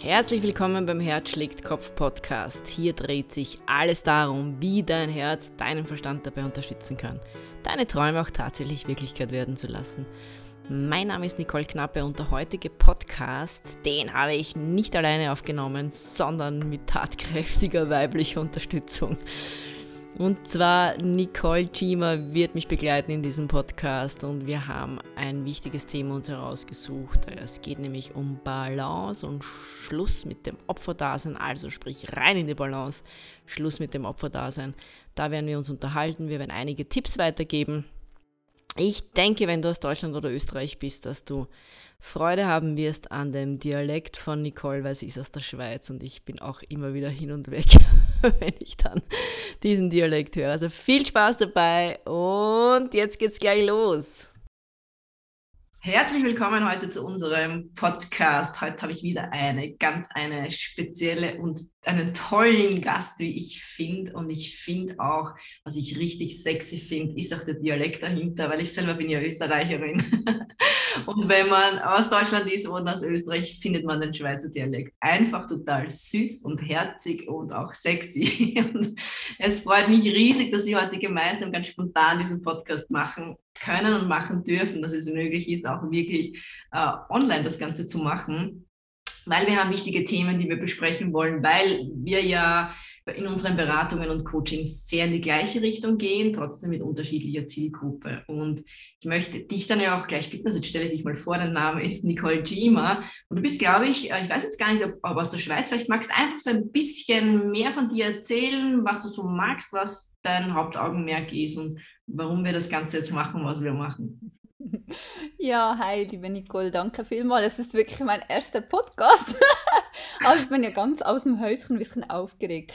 Herzlich willkommen beim Herz schlägt Kopf Podcast. Hier dreht sich alles darum, wie dein Herz deinen Verstand dabei unterstützen kann, deine Träume auch tatsächlich Wirklichkeit werden zu lassen. Mein Name ist Nicole Knappe und der heutige Podcast, den habe ich nicht alleine aufgenommen, sondern mit tatkräftiger weiblicher Unterstützung. Und zwar Nicole Chima wird mich begleiten in diesem Podcast und wir haben ein wichtiges Thema uns herausgesucht. Es geht nämlich um Balance und Schluss mit dem Opferdasein, also sprich rein in die Balance, Schluss mit dem Opferdasein. Da werden wir uns unterhalten, wir werden einige Tipps weitergeben. Ich denke, wenn du aus Deutschland oder Österreich bist, dass du Freude haben wirst an dem Dialekt von Nicole, weil sie ist aus der Schweiz und ich bin auch immer wieder hin und weg, wenn ich dann diesen Dialekt höre. Also viel Spaß dabei und jetzt geht's gleich los. Herzlich willkommen heute zu unserem Podcast. Heute habe ich wieder eine ganz eine spezielle und einen tollen Gast, wie ich finde. Und ich finde auch, was ich richtig sexy finde, ist auch der Dialekt dahinter, weil ich selber bin ja Österreicherin. und wenn man aus Deutschland ist oder aus Österreich, findet man den Schweizer Dialekt einfach total süß und herzig und auch sexy. Und es freut mich riesig, dass wir heute gemeinsam ganz spontan diesen Podcast machen können und machen dürfen, dass es möglich ist, auch wirklich äh, online das Ganze zu machen, weil wir haben wichtige Themen, die wir besprechen wollen, weil wir ja in unseren Beratungen und Coachings sehr in die gleiche Richtung gehen, trotzdem mit unterschiedlicher Zielgruppe. Und ich möchte dich dann ja auch gleich bitten, also jetzt stelle dich mal vor, dein Name ist Nicole Gima und du bist, glaube ich, äh, ich weiß jetzt gar nicht, ob aus der Schweiz, vielleicht magst du einfach so ein bisschen mehr von dir erzählen, was du so magst, was dein Hauptaugenmerk ist und warum wir das Ganze jetzt machen, was wir machen. Ja, hi, liebe Nicole, danke vielmals. Es ist wirklich mein erster Podcast. also ich bin ja ganz aus dem Häuschen ein bisschen aufgeregt.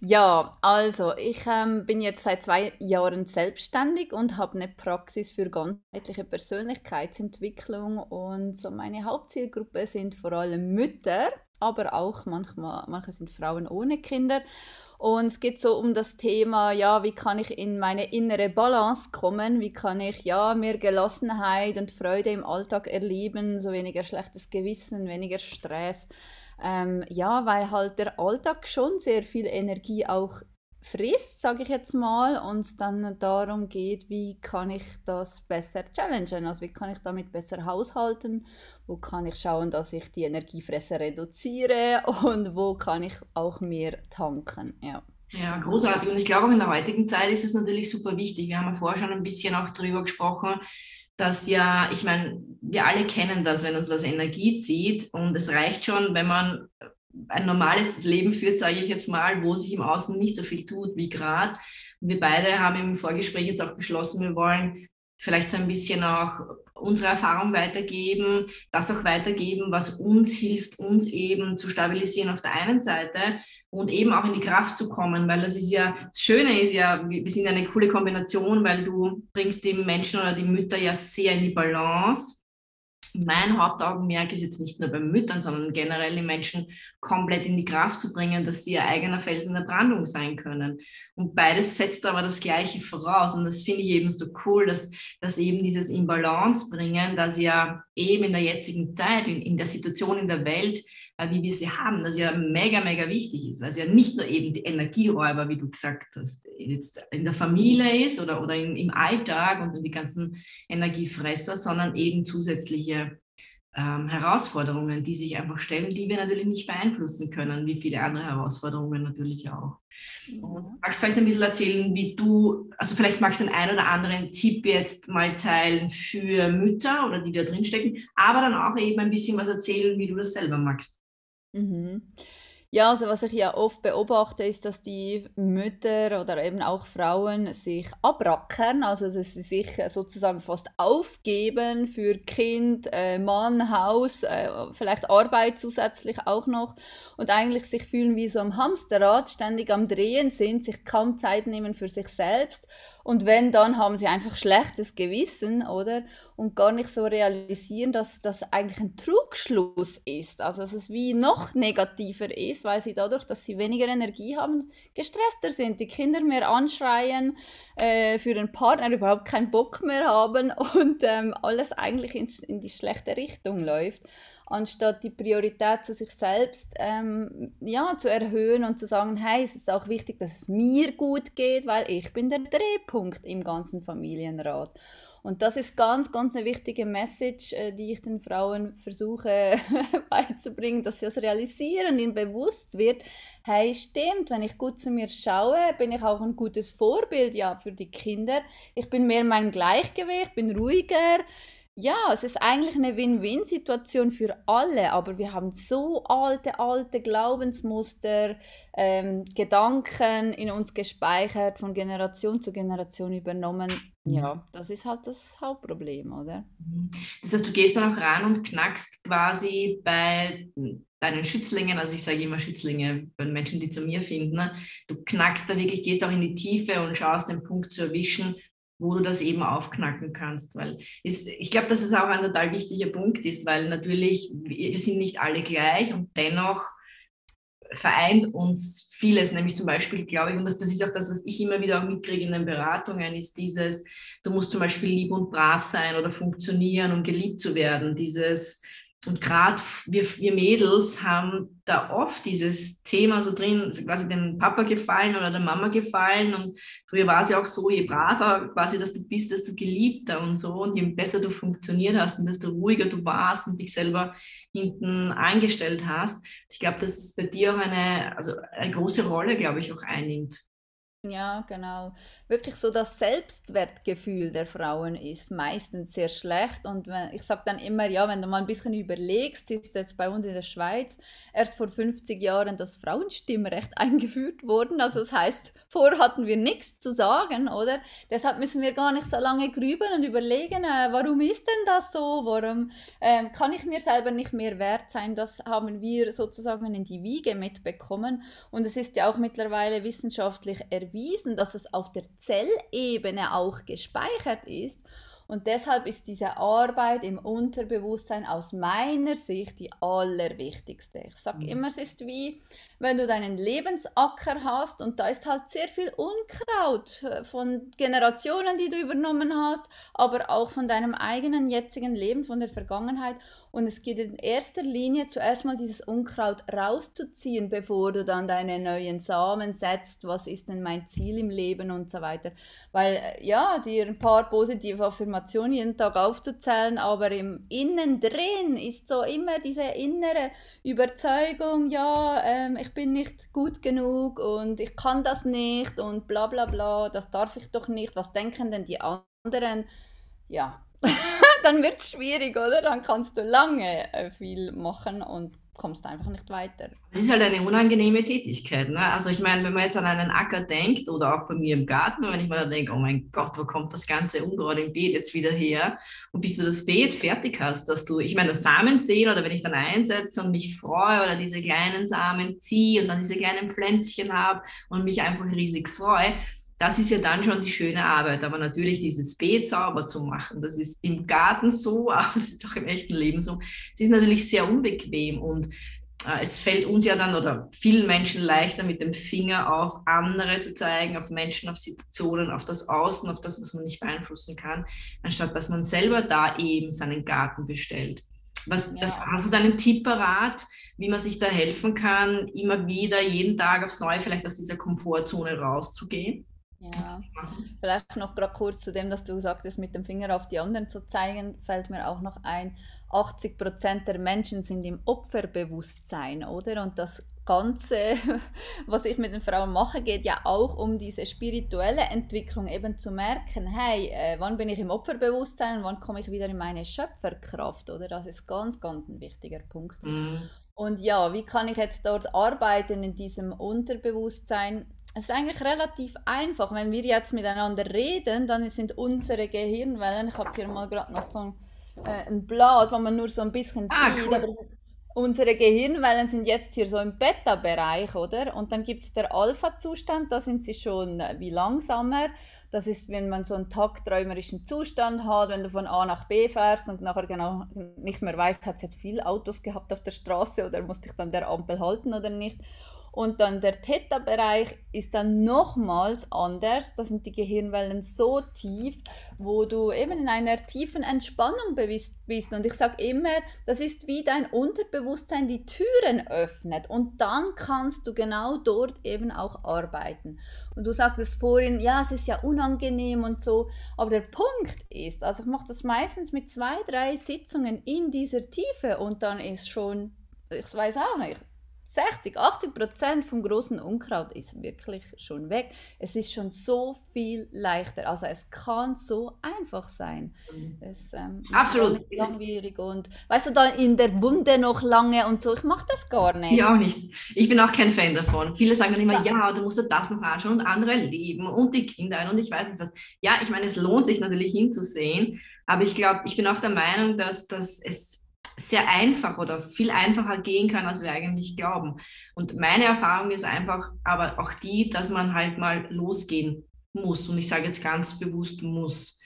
Ja, also ich ähm, bin jetzt seit zwei Jahren selbstständig und habe eine Praxis für ganzheitliche Persönlichkeitsentwicklung und so meine Hauptzielgruppe sind vor allem Mütter aber auch manchmal, manche sind Frauen ohne Kinder. Und es geht so um das Thema, ja, wie kann ich in meine innere Balance kommen? Wie kann ich ja mehr Gelassenheit und Freude im Alltag erleben, so weniger schlechtes Gewissen, weniger Stress. Ähm, ja, weil halt der Alltag schon sehr viel Energie auch frisst, sage ich jetzt mal, und es dann darum geht, wie kann ich das besser challengen, also wie kann ich damit besser haushalten, wo kann ich schauen, dass ich die Energiefresser reduziere und wo kann ich auch mehr tanken, ja. Ja, großartig. Und ich glaube, in der heutigen Zeit ist es natürlich super wichtig. Wir haben ja vorher schon ein bisschen auch darüber gesprochen, dass ja, ich meine, wir alle kennen das, wenn uns was Energie zieht. Und es reicht schon, wenn man ein normales Leben führt, sage ich jetzt mal, wo sich im Außen nicht so viel tut wie gerade. Wir beide haben im Vorgespräch jetzt auch beschlossen, wir wollen vielleicht so ein bisschen auch unsere Erfahrung weitergeben, das auch weitergeben, was uns hilft, uns eben zu stabilisieren auf der einen Seite und eben auch in die Kraft zu kommen, weil das ist ja, das Schöne ist ja, wir sind eine coole Kombination, weil du bringst die Menschen oder die Mütter ja sehr in die Balance mein Hauptaugenmerk ist jetzt nicht nur bei Müttern, sondern generell die Menschen komplett in die Kraft zu bringen, dass sie ihr eigener Fels in der Brandung sein können. Und beides setzt aber das Gleiche voraus. Und das finde ich eben so cool, dass, dass eben dieses Imbalance bringen, dass ja eben in der jetzigen Zeit, in, in der Situation in der Welt, wie wir sie haben, das ja mega, mega wichtig ist, weil es ja nicht nur eben die Energieräuber, wie du gesagt hast, jetzt in der Familie ist oder, oder im, im Alltag und die ganzen Energiefresser, sondern eben zusätzliche ähm, Herausforderungen, die sich einfach stellen, die wir natürlich nicht beeinflussen können, wie viele andere Herausforderungen natürlich auch. Und magst du vielleicht ein bisschen erzählen, wie du, also vielleicht magst du den einen oder anderen Tipp jetzt mal teilen für Mütter oder die da drin stecken, aber dann auch eben ein bisschen was erzählen, wie du das selber magst. Mhm. Ja, also was ich ja oft beobachte, ist, dass die Mütter oder eben auch Frauen sich abrackern, also dass sie sich sozusagen fast aufgeben für Kind, äh, Mann, Haus, äh, vielleicht Arbeit zusätzlich auch noch. Und eigentlich sich fühlen wie so am Hamsterrad, ständig am Drehen sind, sich kaum Zeit nehmen für sich selbst Und wenn, dann haben sie einfach schlechtes Gewissen, oder? Und gar nicht so realisieren, dass das eigentlich ein Trugschluss ist. Also dass es wie noch negativer ist, weil sie dadurch, dass sie weniger Energie haben, gestresster sind, die Kinder mehr anschreien, äh, für den Partner überhaupt keinen Bock mehr haben und ähm, alles eigentlich in, in die schlechte Richtung läuft anstatt die Priorität zu sich selbst ähm, ja, zu erhöhen und zu sagen, hey, es ist auch wichtig, dass es mir gut geht, weil ich bin der Drehpunkt im ganzen Familienrat. Und das ist ganz, ganz eine wichtige Message, äh, die ich den Frauen versuche beizubringen, dass sie das realisieren, ihnen bewusst wird, hey, stimmt, wenn ich gut zu mir schaue, bin ich auch ein gutes Vorbild ja, für die Kinder. Ich bin mehr in meinem Gleichgewicht, bin ruhiger, ja, es ist eigentlich eine Win-Win-Situation für alle, aber wir haben so alte, alte Glaubensmuster, ähm, Gedanken in uns gespeichert, von Generation zu Generation übernommen. Ja, das ist halt das Hauptproblem, oder? Das heißt, du gehst dann auch ran und knackst quasi bei deinen Schützlingen, also ich sage immer Schützlinge, bei Menschen, die zu mir finden, ne? du knackst da wirklich, gehst auch in die Tiefe und schaust den Punkt zu erwischen, wo du das eben aufknacken kannst. Weil ist, ich glaube, dass es auch ein total wichtiger Punkt ist, weil natürlich, wir sind nicht alle gleich und dennoch vereint uns vieles, nämlich zum Beispiel, glaube ich, und das, das ist auch das, was ich immer wieder auch mitkriege in den Beratungen, ist dieses, du musst zum Beispiel lieb und brav sein oder funktionieren, um geliebt zu werden. Dieses, und gerade wir, wir Mädels haben da oft dieses Thema so drin, quasi dem Papa gefallen oder der Mama gefallen. Und früher war es ja auch so, je braver quasi, dass du bist, desto geliebter und so. Und je besser du funktioniert hast und desto ruhiger du warst und dich selber hinten eingestellt hast. Ich glaube, dass es bei dir auch eine, also eine große Rolle, glaube ich, auch einnimmt. Ja, genau. Wirklich so das Selbstwertgefühl der Frauen ist meistens sehr schlecht. Und wenn, ich sage dann immer, ja, wenn du mal ein bisschen überlegst, ist jetzt bei uns in der Schweiz erst vor 50 Jahren das Frauenstimmrecht eingeführt worden. Also das heißt, vorher hatten wir nichts zu sagen, oder? Deshalb müssen wir gar nicht so lange grübeln und überlegen, äh, warum ist denn das so? Warum äh, kann ich mir selber nicht mehr wert sein? Das haben wir sozusagen in die Wiege mitbekommen. Und es ist ja auch mittlerweile wissenschaftlich erwiesen, erwiesen, dass es auf der Zellebene auch gespeichert ist. Und deshalb ist diese Arbeit im Unterbewusstsein aus meiner Sicht die allerwichtigste. Ich sage mhm. immer, es ist wie, wenn du deinen Lebensacker hast und da ist halt sehr viel Unkraut äh, von Generationen, die du übernommen hast, aber auch von deinem eigenen jetzigen Leben, von der Vergangenheit. Und es geht in erster Linie zuerst mal dieses Unkraut rauszuziehen, bevor du dann deine neuen Samen setzt. Was ist denn mein Ziel im Leben und so weiter. Weil, äh, ja, dir ein paar positive Affirmationen jeden Tag aufzuzählen, aber im Innen drin ist so immer diese innere Überzeugung, ja, ähm, ich ich bin nicht gut genug und ich kann das nicht und bla bla bla, das darf ich doch nicht, was denken denn die anderen? Ja, dann wird es schwierig, oder? Dann kannst du lange äh, viel machen und kommst einfach nicht weiter. Es ist halt eine unangenehme Tätigkeit. Ne? Also ich meine, wenn man jetzt an einen Acker denkt oder auch bei mir im Garten, wenn ich dann denke, oh mein Gott, wo kommt das ganze Unkraut im Beet jetzt wieder her? Und bis du das Beet fertig hast, dass du, ich meine, das Samen sehen oder wenn ich dann einsetze und mich freue oder diese kleinen Samen ziehe und dann diese kleinen Pflänzchen habe und mich einfach riesig freue, das ist ja dann schon die schöne Arbeit. Aber natürlich dieses Beet sauber zu machen, das ist im Garten so, aber das ist auch im echten Leben so. Es ist natürlich sehr unbequem und äh, es fällt uns ja dann oder vielen Menschen leichter, mit dem Finger auf andere zu zeigen, auf Menschen, auf Situationen, auf das Außen, auf das, was man nicht beeinflussen kann, anstatt dass man selber da eben seinen Garten bestellt. Was, ja. was hast du da einen Tipp parat, wie man sich da helfen kann, immer wieder jeden Tag aufs Neue vielleicht aus dieser Komfortzone rauszugehen? Ja, vielleicht noch gerade kurz zu dem, dass du sagtest, mit dem Finger auf die anderen zu zeigen, fällt mir auch noch ein, 80 Prozent der Menschen sind im Opferbewusstsein, oder? Und das Ganze, was ich mit den Frauen mache, geht ja auch um diese spirituelle Entwicklung, eben zu merken, hey, äh, wann bin ich im Opferbewusstsein und wann komme ich wieder in meine Schöpferkraft, oder? Das ist ganz, ganz ein wichtiger Punkt. Mhm. Und ja, wie kann ich jetzt dort arbeiten in diesem Unterbewusstsein? Es ist eigentlich relativ einfach. Wenn wir jetzt miteinander reden, dann sind unsere Gehirnwellen, ich habe hier mal gerade noch so ein, äh, ein Blatt, wo man nur so ein bisschen ah, sieht, cool. aber unsere Gehirnwellen sind jetzt hier so im Beta-Bereich, oder? Und dann gibt es der Alpha-Zustand, da sind sie schon äh, wie langsamer. Das ist, wenn man so einen tagträumerischen Zustand hat, wenn du von A nach B fährst und nachher genau nicht mehr weißt, hat es jetzt viele Autos gehabt auf der Straße oder musste ich dann der Ampel halten oder nicht. Und dann der Theta-Bereich ist dann nochmals anders. Da sind die Gehirnwellen so tief, wo du eben in einer tiefen Entspannung bist. Und ich sage immer, das ist wie dein Unterbewusstsein die Türen öffnet. Und dann kannst du genau dort eben auch arbeiten. Und du sagtest vorhin, ja, es ist ja unangenehm und so. Aber der Punkt ist, also ich mache das meistens mit zwei, drei Sitzungen in dieser Tiefe und dann ist schon, ich weiß auch nicht, 60, 80 Prozent vom großen Unkraut ist wirklich schon weg. Es ist schon so viel leichter. Also es kann so einfach sein. Mhm. Es ähm, Absolut. Ist langwierig und weißt du, dann in der Wunde noch lange und so. Ich mache das gar nicht. Ja, auch nicht. Ich bin auch kein Fan davon. Viele sagen dann immer, ja, ja du musst dir das noch anschauen und andere leben und die Kinder und ich weiß nicht was. Ja, ich meine, es lohnt sich natürlich hinzusehen, aber ich glaube, ich bin auch der Meinung, dass, dass es sehr einfach oder viel einfacher gehen kann, als wir eigentlich glauben. Und meine Erfahrung ist einfach aber auch die, dass man halt mal losgehen muss. Und ich sage jetzt ganz bewusst muss.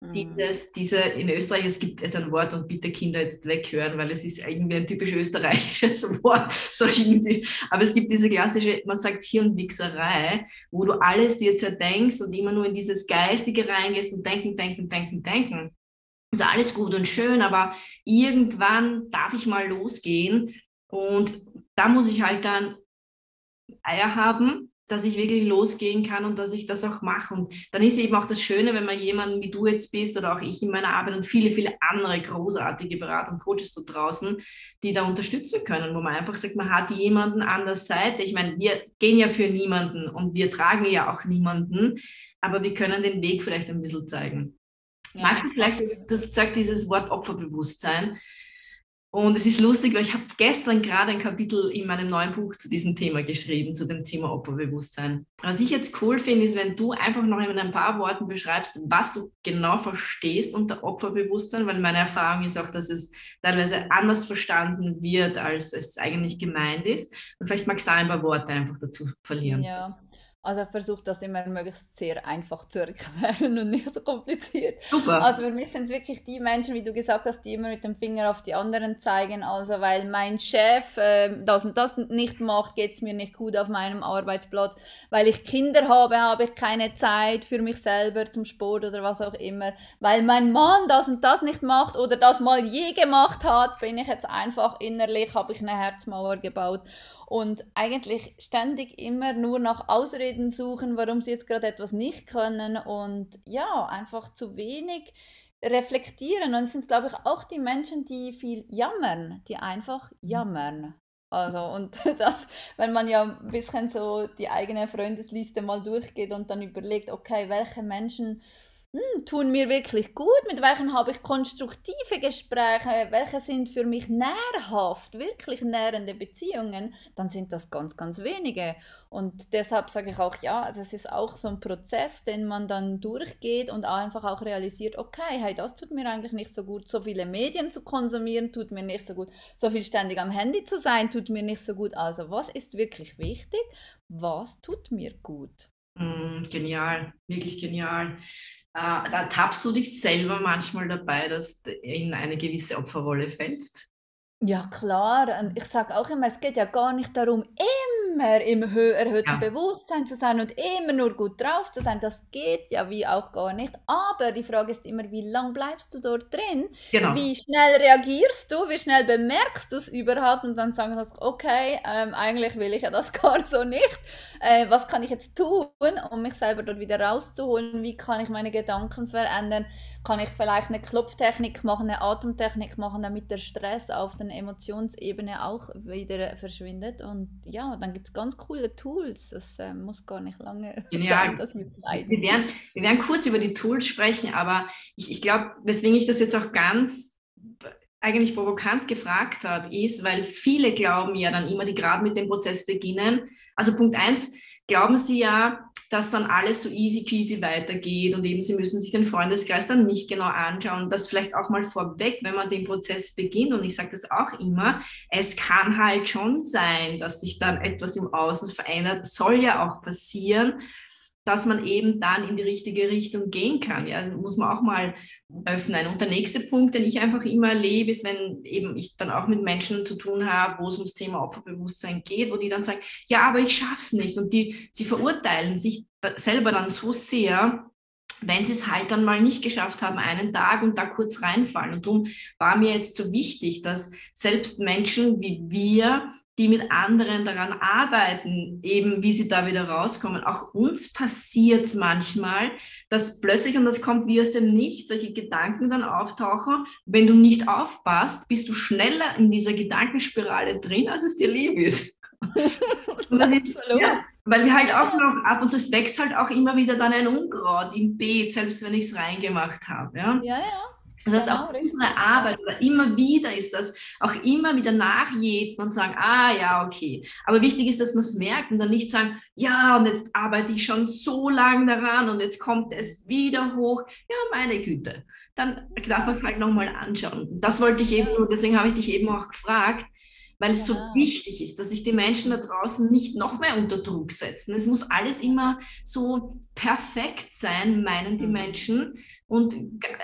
Mhm. Dieses, diese, in Österreich, es gibt jetzt ein Wort und bitte Kinder jetzt weghören, weil es ist irgendwie ein typisch österreichisches Wort, so irgendwie. Aber es gibt diese klassische, man sagt Hirnwichserei, wo du alles dir zerdenkst und immer nur in dieses Geistige reingehst und denken, denken, denken, denken ist alles gut und schön, aber irgendwann darf ich mal losgehen und da muss ich halt dann Eier haben, dass ich wirklich losgehen kann und dass ich das auch mache. Und dann ist eben auch das Schöne, wenn man jemanden wie du jetzt bist oder auch ich in meiner Arbeit und viele, viele andere großartige Berater und Coaches da draußen, die da unterstützen können, wo man einfach sagt, man hat jemanden an der Seite. Ich meine, wir gehen ja für niemanden und wir tragen ja auch niemanden, aber wir können den Weg vielleicht ein bisschen zeigen. Ja. Magst du vielleicht, du hast gesagt, dieses Wort Opferbewusstsein. Und es ist lustig, weil ich habe gestern gerade ein Kapitel in meinem neuen Buch zu diesem Thema geschrieben, zu dem Thema Opferbewusstsein. Was ich jetzt cool finde, ist, wenn du einfach noch in ein paar Worten beschreibst, was du genau verstehst unter Opferbewusstsein, weil meine Erfahrung ist auch, dass es teilweise anders verstanden wird, als es eigentlich gemeint ist. Und vielleicht magst du da ein paar Worte einfach dazu verlieren. Ja, also ich versuche das immer möglichst sehr einfach zu erklären und nicht so kompliziert. Super. Also für mich sind es wirklich die Menschen, wie du gesagt hast, die immer mit dem Finger auf die anderen zeigen. Also weil mein Chef äh, das und das nicht macht, geht es mir nicht gut auf meinem Arbeitsplatz. Weil ich Kinder habe, habe ich keine Zeit für mich selber zum Sport oder was auch immer. Weil mein Mann das und das nicht macht oder das mal je gemacht hat, bin ich jetzt einfach innerlich, habe ich eine Herzmauer gebaut und eigentlich ständig immer nur nach Ausreden suchen, warum sie jetzt gerade etwas nicht können und ja, einfach zu wenig reflektieren. Und es sind, glaube ich, auch die Menschen, die viel jammern, die einfach mhm. jammern. Also, und das, wenn man ja ein bisschen so die eigene Freundesliste mal durchgeht und dann überlegt, okay, welche Menschen hm, tun mir wirklich gut, mit welchen habe ich konstruktive Gespräche, welche sind für mich nährhaft, wirklich nährende Beziehungen, dann sind das ganz, ganz wenige. Und deshalb sage ich auch, ja, also es ist auch so ein Prozess, den man dann durchgeht und einfach auch realisiert, okay, hey, das tut mir eigentlich nicht so gut, so viele Medien zu konsumieren, tut mir nicht so gut, so viel ständig am Handy zu sein, tut mir nicht so gut. Also was ist wirklich wichtig? Was tut mir gut? Mm, genial, wirklich genial. Äh, da tappst du dich selber manchmal dabei, dass du in eine gewisse Opferrolle fällst? Ja, klar. Und ich sage auch immer, es geht ja gar nicht darum, immer im erhöhten ja. Bewusstsein zu sein und immer nur gut drauf zu sein. Das geht ja wie auch gar nicht. Aber die Frage ist immer, wie lange bleibst du dort drin? Genau. Wie schnell reagierst du? Wie schnell bemerkst du es überhaupt? Und dann sagen du, okay, ähm, eigentlich will ich ja das gar so nicht. Äh, was kann ich jetzt tun, um mich selber dort wieder rauszuholen? Wie kann ich meine Gedanken verändern? Kann ich vielleicht eine Klopftechnik machen, eine Atemtechnik machen, damit der Stress auf der Emotionsebene auch wieder verschwindet? Und ja, dann gibt es ganz coole Tools. Das äh, muss gar nicht lange Genial. sein, dass wir Wir werden, wir werden kurz über die Tools sprechen, aber ich, ich glaube, weswegen ich das jetzt auch ganz eigentlich provokant gefragt habe, ist, weil viele glauben ja dann immer, die gerade mit dem Prozess beginnen. Also Punkt eins, glauben sie ja, dass dann alles so easy cheesy weitergeht und eben sie müssen sich den Freundeskreis dann nicht genau anschauen. Das vielleicht auch mal vorweg, wenn man den Prozess beginnt und ich sage das auch immer, es kann halt schon sein, dass sich dann etwas im Außen verändert, soll ja auch passieren dass man eben dann in die richtige Richtung gehen kann. Ja, muss man auch mal öffnen. Und der nächste Punkt, den ich einfach immer erlebe, ist, wenn eben ich dann auch mit Menschen zu tun habe, wo es ums Thema Opferbewusstsein geht, wo die dann sagen, ja, aber ich schaff's nicht. Und die, sie verurteilen sich selber dann so sehr, wenn sie es halt dann mal nicht geschafft haben, einen Tag und da kurz reinfallen. Und darum war mir jetzt so wichtig, dass selbst Menschen wie wir die mit anderen daran arbeiten, eben wie sie da wieder rauskommen. Auch uns passiert es manchmal, dass plötzlich, und das kommt wie aus dem Nichts, solche Gedanken dann auftauchen. Wenn du nicht aufpasst, bist du schneller in dieser Gedankenspirale drin, als es dir lieb ist. und das ist, ja, weil wir halt auch noch, ab und zu, es wächst halt auch immer wieder dann ein Unkraut im Beet, selbst wenn ich es reingemacht habe. Ja, ja. ja. Das heißt, auch genau, unsere Arbeit oder immer wieder ist das, auch immer wieder nachjäten und sagen, ah ja, okay. Aber wichtig ist, dass wir es merken und dann nicht sagen, ja, und jetzt arbeite ich schon so lange daran und jetzt kommt es wieder hoch. Ja, meine Güte. Dann darf man es halt nochmal anschauen. Das wollte ich eben, deswegen habe ich dich eben auch gefragt, weil es so wichtig ist, dass sich die Menschen da draußen nicht noch mehr unter Druck setzen. Es muss alles immer so perfekt sein, meinen die mhm. Menschen. Und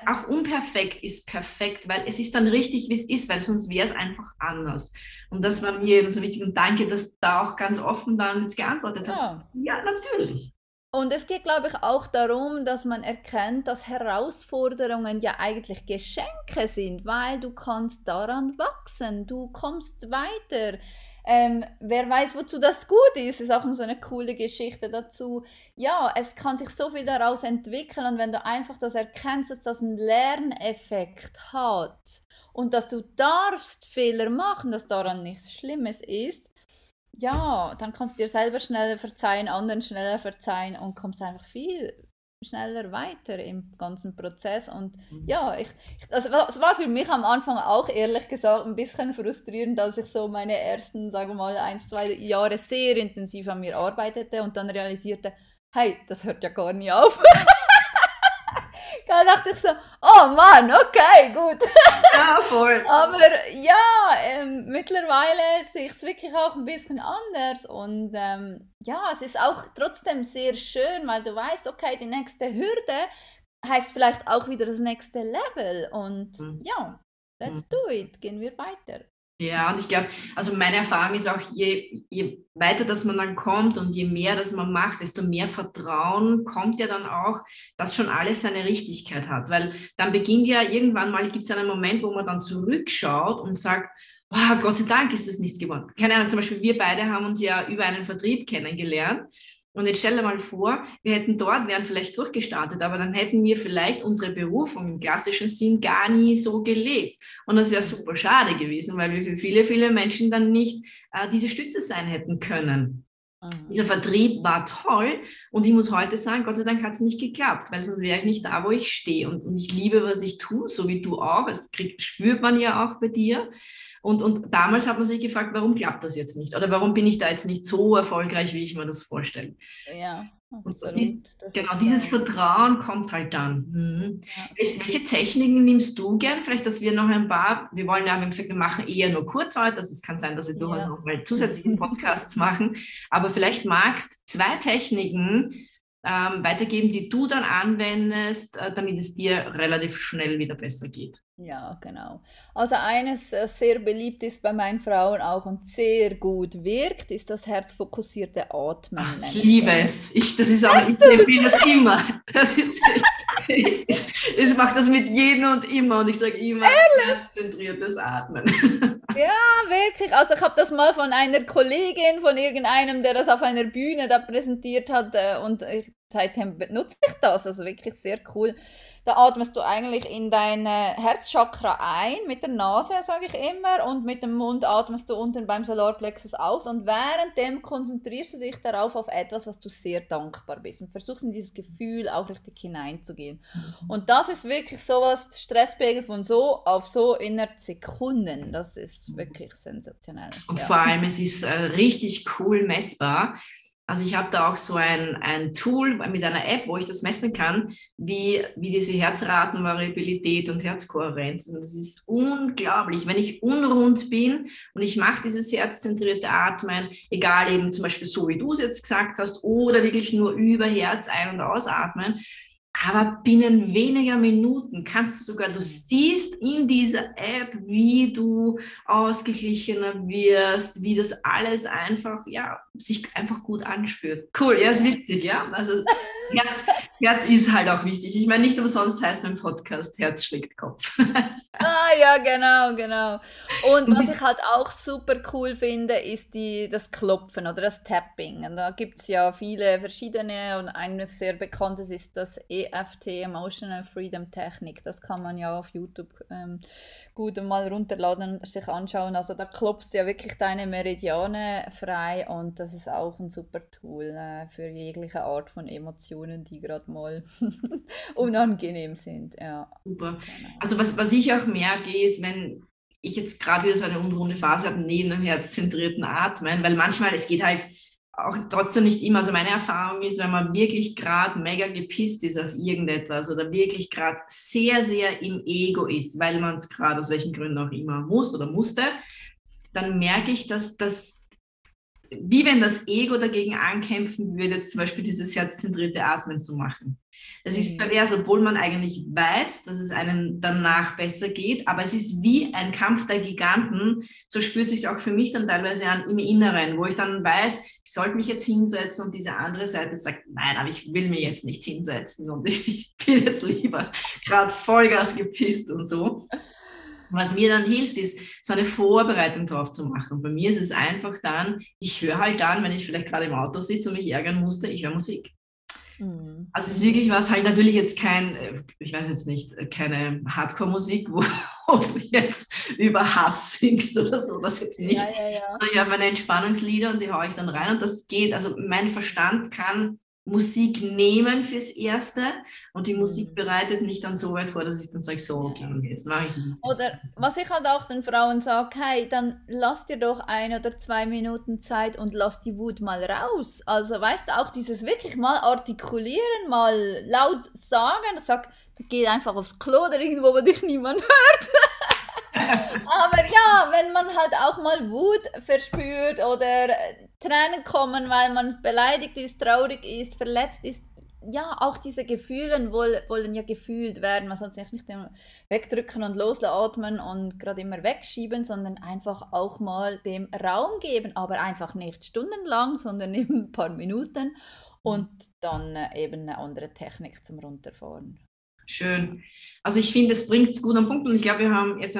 auch unperfekt ist perfekt, weil es ist dann richtig, wie es ist, weil sonst wäre es einfach anders. Und das war mir so wichtig. Und danke, dass du da auch ganz offen dann jetzt geantwortet hast. Ja, ja natürlich. Und es geht, glaube ich, auch darum, dass man erkennt, dass Herausforderungen ja eigentlich Geschenke sind, weil du kannst daran wachsen, du kommst weiter. Ähm, wer weiß, wozu das gut ist, ist auch so eine coole Geschichte dazu. Ja, es kann sich so viel daraus entwickeln und wenn du einfach das erkennst, dass das einen Lerneffekt hat und dass du darfst Fehler machen, dass daran nichts Schlimmes ist, ja, dann kannst du dir selber schneller verzeihen, anderen schneller verzeihen und kommst einfach viel schneller weiter im ganzen Prozess. Und mhm. ja, ich, ich, also, es war für mich am Anfang auch ehrlich gesagt ein bisschen frustrierend, als ich so meine ersten, sagen wir mal, ein, zwei Jahre sehr intensiv an mir arbeitete und dann realisierte, hey, das hört ja gar nicht auf. da dachte ich so, oh Mann, okay, gut. Ja, voll. Aber ja, ähm, mittlerweile sehe ich es wirklich auch ein bisschen anders und ähm, ja, es ist auch trotzdem sehr schön, weil du weißt, okay, die nächste Hürde heißt vielleicht auch wieder das nächste Level und mhm. ja, let's mhm. do it, gehen wir weiter. Ja, und ich glaube, also meine Erfahrung ist auch, je, je weiter dass man dann kommt und je mehr das man macht, desto mehr Vertrauen kommt ja dann auch, dass schon alles seine Richtigkeit hat. Weil dann beginnt ja irgendwann mal, gibt es einen Moment, wo man dann zurückschaut und sagt, oh, Gott sei Dank ist das nichts geworden. Keine Ahnung, zum Beispiel wir beide haben uns ja über einen Vertrieb kennengelernt und jetzt stell dir mal vor, wir hätten dort, wären vielleicht durchgestartet, aber dann hätten wir vielleicht unsere Berufung im klassischen Sinn gar nie so gelebt. Und das wäre super schade gewesen, weil wir für viele, viele Menschen dann nicht äh, diese Stütze sein hätten können. Mhm. Dieser Vertrieb war toll und ich muss heute sagen, Gott sei Dank hat es nicht geklappt, weil sonst wäre ich nicht da, wo ich stehe. Und, und ich liebe, was ich tue, so wie du auch. Das kriegt, spürt man ja auch bei dir. Und, und damals hat man sich gefragt, warum klappt das jetzt nicht? Oder warum bin ich da jetzt nicht so erfolgreich, wie ich mir das vorstelle? Ja, absolut. Und genau, dieses so. Vertrauen kommt halt dann. Mhm. Ja. Welche Techniken nimmst du gern? Vielleicht, dass wir noch ein paar, wir wollen ja, wir haben gesagt, wir machen eher nur Kurzarbeit, das kann sein, dass wir durchaus ja. noch mal zusätzliche Podcasts machen, aber vielleicht magst zwei Techniken ähm, weitergeben, die du dann anwendest, äh, damit es dir relativ schnell wieder besser geht. Ja, genau. Also eines äh, sehr beliebt ist bei meinen Frauen auch und sehr gut wirkt, ist das herzfokussierte Atmen. Ach, ich liebe es. Ich, das ist auch, ich empfehle das immer. Das ist, ich, ich mache das mit jedem und immer und ich sage immer, herzzentriertes Atmen. Ja, wirklich. Also ich habe das mal von einer Kollegin, von irgendeinem, der das auf einer Bühne da präsentiert hat äh, und ich, seitdem benutze ich das. Also wirklich sehr cool. Da atmest du eigentlich in dein Herzchakra ein mit der Nase, sage ich immer, und mit dem Mund atmest du unten beim Solarplexus aus. Und währenddem konzentrierst du dich darauf auf etwas, was du sehr dankbar bist und versuchst in dieses Gefühl auch richtig hineinzugehen. Mhm. Und das ist wirklich sowas, Stresspegel von so auf so innerhalb Sekunden. Das ist wirklich sensationell. Und ja. vor allem, es ist äh, richtig cool messbar Also ich habe da auch so ein, ein Tool mit einer App, wo ich das messen kann, wie, wie diese Herzratenvariabilität und Herzkohärenz. Und das ist unglaublich. Wenn ich unrund bin und ich mache dieses herzzentrierte Atmen, egal eben zum Beispiel so, wie du es jetzt gesagt hast, oder wirklich nur über Herz ein- und ausatmen, aber binnen weniger Minuten kannst du sogar, du siehst in dieser App, wie du ausgeglichener wirst, wie das alles einfach, ja, sich einfach gut anspürt. Cool, ja, ist witzig, ja. Also Herz, Herz ist halt auch wichtig. Ich meine, nicht umsonst heißt mein Podcast Herz schlägt Kopf. ah ja, genau, genau. Und was ich halt auch super cool finde, ist die, das Klopfen oder das Tapping. Und da gibt es ja viele verschiedene und eines sehr bekanntes ist das EFT, Emotional Freedom Technik. Das kann man ja auf YouTube ähm, gut mal runterladen und sich anschauen. Also da klopfst du ja wirklich deine Meridiane frei und das ist auch ein super Tool äh, für jegliche Art von Emotionen, die gerade mal unangenehm sind. Ja. Super. Genau. Also was, was ich auch merke, ist, wenn ich jetzt gerade wieder so eine unrunde Phase habe, neben dem herzzentrierten Atmen, weil manchmal, es geht halt auch trotzdem nicht immer. Also meine Erfahrung ist, wenn man wirklich gerade mega gepisst ist auf irgendetwas oder wirklich gerade sehr, sehr im Ego ist, weil man es gerade aus welchen Gründen auch immer muss oder musste, dann merke ich, dass das, wie wenn das Ego dagegen ankämpfen würde, jetzt zum Beispiel dieses herzzentrierte Atmen zu machen. Das ist mhm. pervers, obwohl man eigentlich weiß, dass es einem danach besser geht, aber es ist wie ein Kampf der Giganten. So spürt sich auch für mich dann teilweise an im Inneren, wo ich dann weiß, ich sollte mich jetzt hinsetzen und diese andere Seite sagt, nein, aber ich will mich jetzt nicht hinsetzen und ich bin jetzt lieber gerade Vollgas gepisst und so. Was mir dann hilft, ist, so eine Vorbereitung drauf zu machen. Bei mir ist es einfach dann, ich höre halt dann, wenn ich vielleicht gerade im Auto sitze und mich ärgern musste, ich höre Musik. Mhm. Also es ist wirklich was, halt natürlich jetzt kein, äh, ich weiß jetzt nicht, äh, keine Hardcore-Musik, wo, du jetzt über Hass singst oder so, das jetzt nicht. Ja, ja, ja. Ich habe meine Entspannungslieder und die haue ich dann rein und das geht. Also mein Verstand kann Musik nehmen fürs Erste und die Musik mhm. bereitet mich dann so weit vor, dass ich dann sage, so, okay, jetzt mache ich nicht. Oder was ich halt auch den Frauen sage, hey, dann lass dir doch ein oder zwei Minuten Zeit und lass die Wut mal raus. Also weißt du, auch dieses wirklich mal artikulieren, mal laut sagen, ich sag, geh einfach aufs Klo oder irgendwo, wo dich niemand hört. Aber ja, wenn man halt auch mal Wut verspürt oder Tränen kommen, weil man beleidigt ist, traurig ist, verletzt ist, ja, auch diese Gefühle wollen, ja gefühlt werden. Man soll sich nicht wegdrücken und losatmen und gerade immer wegschieben, sondern einfach auch mal dem Raum geben, aber einfach nicht stundenlang, sondern eben ein paar Minuten und dann äh, eben eine andere Technik zum Runterfahren. Schön. Also ich finde, es bringt es gut am Punkt und ich glaube, wir haben jetzt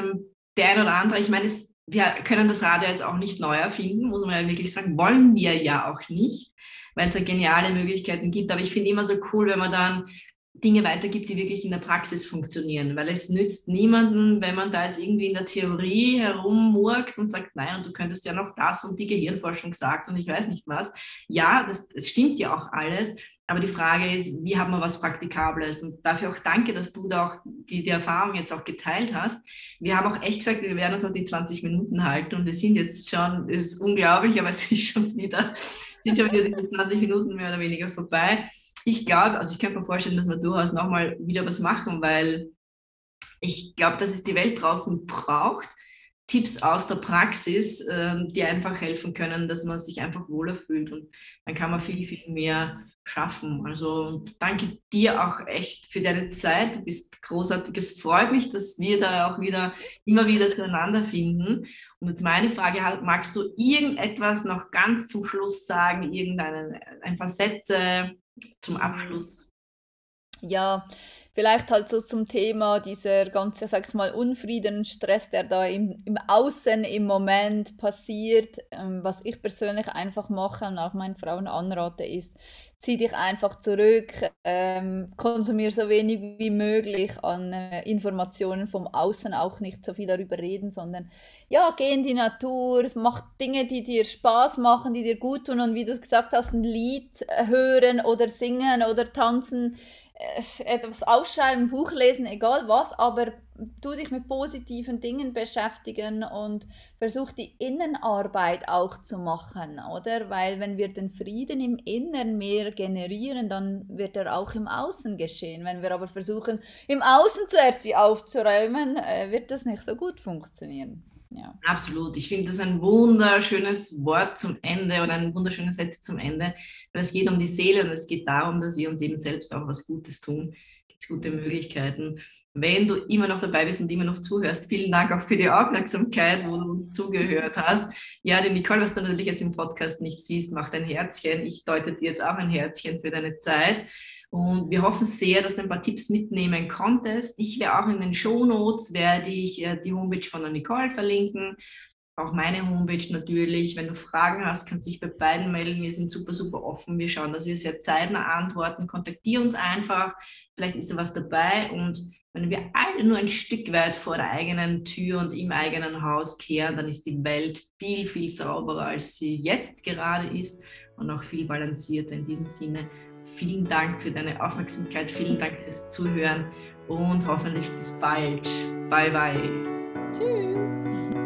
der ein oder andere, ich meine, wir können das Radio jetzt auch nicht neu erfinden, muss man ja wirklich sagen, wollen wir ja auch nicht, weil es ja geniale Möglichkeiten gibt. Aber ich finde immer so cool, wenn man dann Dinge weitergibt, die wirklich in der Praxis funktionieren, weil es nützt niemanden, wenn man da jetzt irgendwie in der Theorie herummurks und sagt, nein, und du könntest ja noch das und die Gehirnforschung sagt und ich weiß nicht was. Ja, das, das stimmt ja auch alles, aber die Frage ist, wie haben wir was Praktikables? Und dafür auch danke, dass du da auch die, die Erfahrung jetzt auch geteilt hast. Wir haben auch echt gesagt, wir werden uns noch die 20 Minuten halten und wir sind jetzt schon, es ist unglaublich, aber es ist schon wieder, sind schon wieder die 20 Minuten mehr oder weniger vorbei. Ich glaube, also ich könnte mir vorstellen, dass wir durchaus nochmal wieder was machen, weil ich glaube, dass es die Welt draußen braucht. Tipps aus der Praxis, ähm, die einfach helfen können, dass man sich einfach wohler fühlt. Und dann kann man viel, viel mehr schaffen. Also danke dir auch echt für deine Zeit. Du bist großartig. Es freut mich, dass wir da auch wieder immer wieder zueinander finden. Und jetzt meine Frage, magst du irgendetwas noch ganz zum Schluss sagen? Irgendeine ein paar Sätze zum Abschluss? Ja, Vielleicht halt so zum Thema dieser ganze, sag's mal, Unfrieden, Stress, der da im, im Außen im Moment passiert. Ähm, was ich persönlich einfach mache und auch meinen Frauen anrate, ist, zieh dich einfach zurück, ähm, konsumier so wenig wie möglich an äh, Informationen vom Außen, auch nicht so viel darüber reden, sondern ja, geh in die Natur, mach Dinge, die dir Spaß machen, die dir gut tun und wie du gesagt hast, ein Lied hören oder singen oder tanzen etwas aufschreiben, Buch lesen, egal was, aber tu dich mit positiven Dingen beschäftigen und versuch die Innenarbeit auch zu machen, oder? Weil wenn wir den Frieden im Inneren mehr generieren, dann wird er auch im Außen geschehen. Wenn wir aber versuchen, im Außen zuerst wie aufzuräumen, äh, wird das nicht so gut funktionieren. Ja. Absolut. Ich finde das ein wunderschönes Wort zum Ende oder ein wunderschönes Sätze zum Ende, weil es geht um die Seele und es geht darum, dass wir uns eben selbst auch was Gutes tun. Gibt es gute Möglichkeiten. Wenn du immer noch dabei bist und immer noch zuhörst, vielen Dank auch für die Aufmerksamkeit, wo du uns zugehört hast. Ja, die Nicole, was du natürlich jetzt im Podcast nicht siehst, macht ein Herzchen. Ich deute dir jetzt auch ein Herzchen für deine Zeit. Und wir hoffen sehr, dass du ein paar Tipps mitnehmen konntest. Ich werde auch in den Show Notes werde ich äh, die Homepage von der Nicole verlinken. Auch meine Homepage natürlich. Wenn du Fragen hast, kannst du dich bei beiden melden. Wir sind super, super offen. Wir schauen, dass wir sehr zeitnah antworten. Kontaktiere uns einfach. Vielleicht ist da was dabei. Und wenn wir alle nur ein Stück weit vor der eigenen Tür und im eigenen Haus kehren, dann ist die Welt viel, viel sauberer, als sie jetzt gerade ist und auch viel balancierter in diesem Sinne. Vielen Dank für deine Aufmerksamkeit, vielen Dank fürs Zuhören und hoffentlich bis bald. Bye bye. Tschüss.